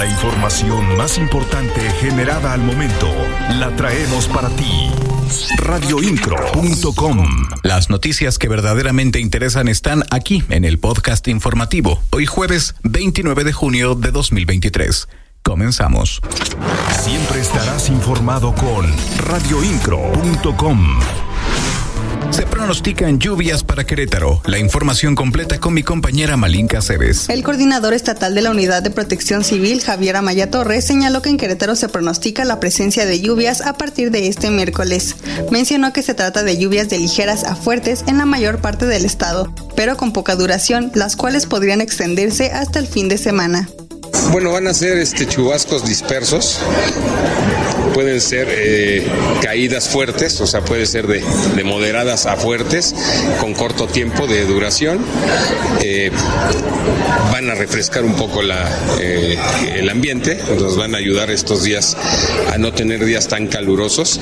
La información más importante generada al momento la traemos para ti. Radioincro.com Las noticias que verdaderamente interesan están aquí en el podcast informativo. Hoy jueves 29 de junio de 2023. Comenzamos. Siempre estarás informado con radioincro.com. Pronostican lluvias para Querétaro. La información completa con mi compañera Malinka Cebes. El coordinador estatal de la Unidad de Protección Civil, Javier Amaya Torres, señaló que en Querétaro se pronostica la presencia de lluvias a partir de este miércoles. Mencionó que se trata de lluvias de ligeras a fuertes en la mayor parte del estado, pero con poca duración, las cuales podrían extenderse hasta el fin de semana. Bueno, van a ser este chubascos dispersos. Pueden ser eh, caídas fuertes, o sea, puede ser de, de, moderadas a fuertes, con corto tiempo de duración. Eh, van a refrescar un poco la, eh, el ambiente, nos van a ayudar estos días a no tener días tan calurosos,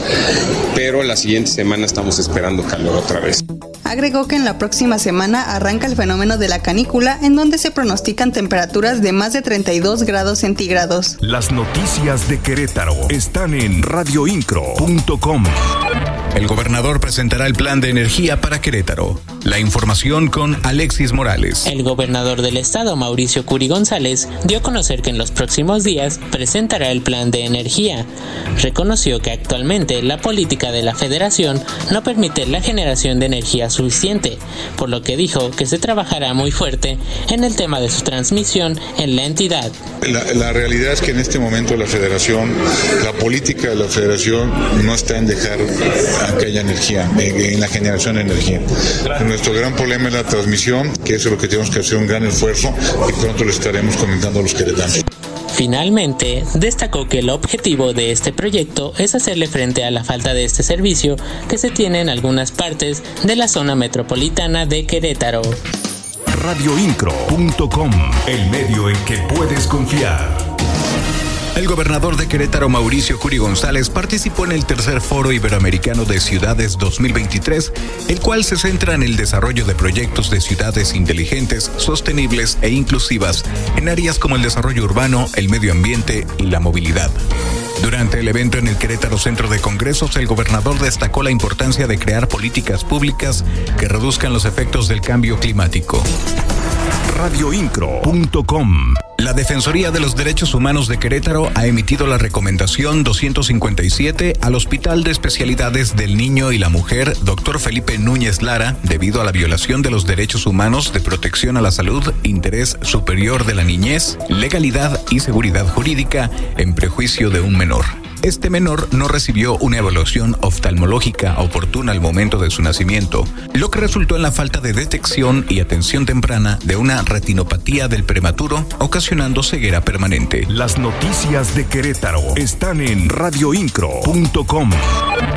pero la siguiente semana estamos esperando calor otra vez. Agregó que en la próxima semana arranca el fenómeno de la canícula, en donde se pronostican temperaturas de más de 32 grados centígrados. Las noticias de Querétaro están en radioincro.com. El gobernador presentará el plan de energía para Querétaro. La información con Alexis Morales. El gobernador del estado, Mauricio Curi González, dio a conocer que en los próximos días presentará el plan de energía. Reconoció que actualmente la política de la federación no permite la generación de energía suficiente, por lo que dijo que se trabajará muy fuerte en el tema de su transmisión en la entidad. La, la realidad es que en este momento la federación, la política de la federación no está en dejar a que haya energía, en la generación de energía. Nuestro gran problema es la transmisión, que eso es lo que tenemos que hacer un gran esfuerzo y pronto lo estaremos comentando a los queretanos. Finalmente, destacó que el objetivo de este proyecto es hacerle frente a la falta de este servicio que se tiene en algunas partes de la zona metropolitana de Querétaro. Radioincro.com, el medio en que puedes confiar. El gobernador de Querétaro, Mauricio Curi González, participó en el tercer Foro Iberoamericano de Ciudades 2023, el cual se centra en el desarrollo de proyectos de ciudades inteligentes, sostenibles e inclusivas en áreas como el desarrollo urbano, el medio ambiente y la movilidad. Durante el evento en el Querétaro Centro de Congresos, el gobernador destacó la importancia de crear políticas públicas que reduzcan los efectos del cambio climático. Radioincro.com la Defensoría de los Derechos Humanos de Querétaro ha emitido la recomendación 257 al Hospital de Especialidades del Niño y la Mujer, Dr. Felipe Núñez Lara, debido a la violación de los derechos humanos de protección a la salud, interés superior de la niñez, legalidad y seguridad jurídica en prejuicio de un menor. Este menor no recibió una evaluación oftalmológica oportuna al momento de su nacimiento, lo que resultó en la falta de detección y atención temprana de una retinopatía del prematuro, ocasionando ceguera permanente. Las noticias de Querétaro están en radioincro.com.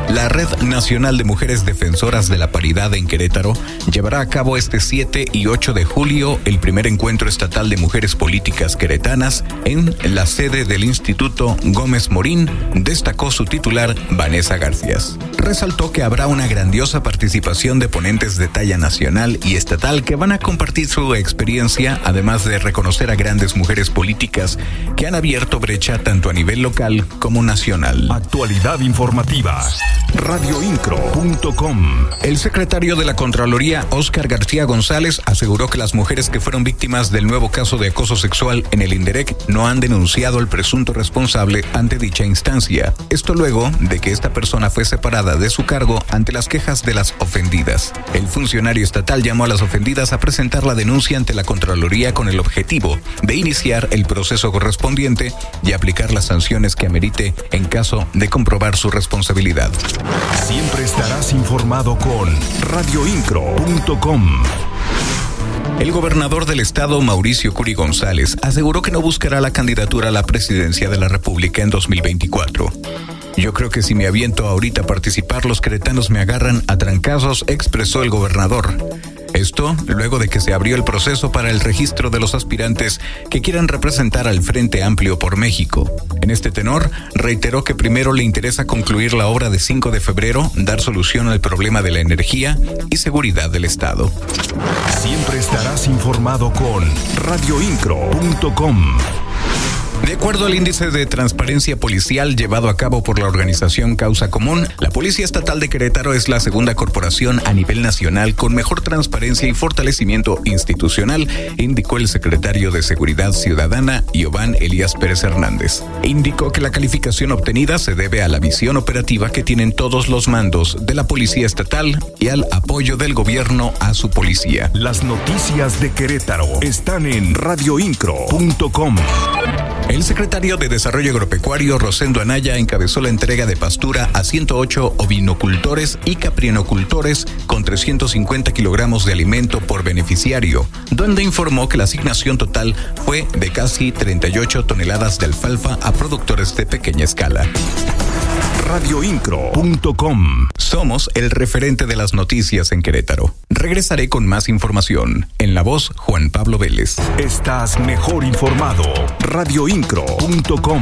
La Red Nacional de Mujeres Defensoras de la Paridad en Querétaro llevará a cabo este 7 y 8 de julio el primer encuentro estatal de mujeres políticas queretanas en la sede del Instituto Gómez Morín destacó su titular, Vanessa García. Resaltó que habrá una grandiosa participación de ponentes de talla nacional y estatal que van a compartir su experiencia, además de reconocer a grandes mujeres políticas que han abierto brecha tanto a nivel local como nacional. Actualidad informativa. Radioincro.com. El secretario de la Contraloría, Óscar García González, aseguró que las mujeres que fueron víctimas del nuevo caso de acoso sexual en el INDEREC no han denunciado al presunto responsable ante dicha instancia. Esto luego de que esta persona fue separada de su cargo ante las quejas de las ofendidas. El funcionario estatal llamó a las ofendidas a presentar la denuncia ante la Contraloría con el objetivo de iniciar el proceso correspondiente y aplicar las sanciones que amerite en caso de comprobar su responsabilidad. Siempre estarás informado con radioincro.com. El gobernador del estado, Mauricio Curi González, aseguró que no buscará la candidatura a la presidencia de la República en 2024. Yo creo que si me aviento ahorita a participar, los cretanos me agarran a trancazos, expresó el gobernador. Esto luego de que se abrió el proceso para el registro de los aspirantes que quieran representar al Frente Amplio por México. En este tenor, reiteró que primero le interesa concluir la obra de 5 de febrero, dar solución al problema de la energía y seguridad del Estado. Siempre estarás informado con radioincro.com. De acuerdo al índice de transparencia policial llevado a cabo por la organización Causa Común, la Policía Estatal de Querétaro es la segunda corporación a nivel nacional con mejor transparencia y fortalecimiento institucional, indicó el secretario de Seguridad Ciudadana, Giovanni Elías Pérez Hernández. Indicó que la calificación obtenida se debe a la visión operativa que tienen todos los mandos de la Policía Estatal y al apoyo del gobierno a su policía. Las noticias de Querétaro están en radioincro.com. El secretario de Desarrollo Agropecuario, Rosendo Anaya, encabezó la entrega de pastura a 108 ovinocultores y caprinocultores con 350 kilogramos de alimento por beneficiario, donde informó que la asignación total fue de casi 38 toneladas de alfalfa a productores de pequeña escala radioincro.com. Somos el referente de las noticias en Querétaro. Regresaré con más información. En la voz, Juan Pablo Vélez. Estás mejor informado. radioincro.com.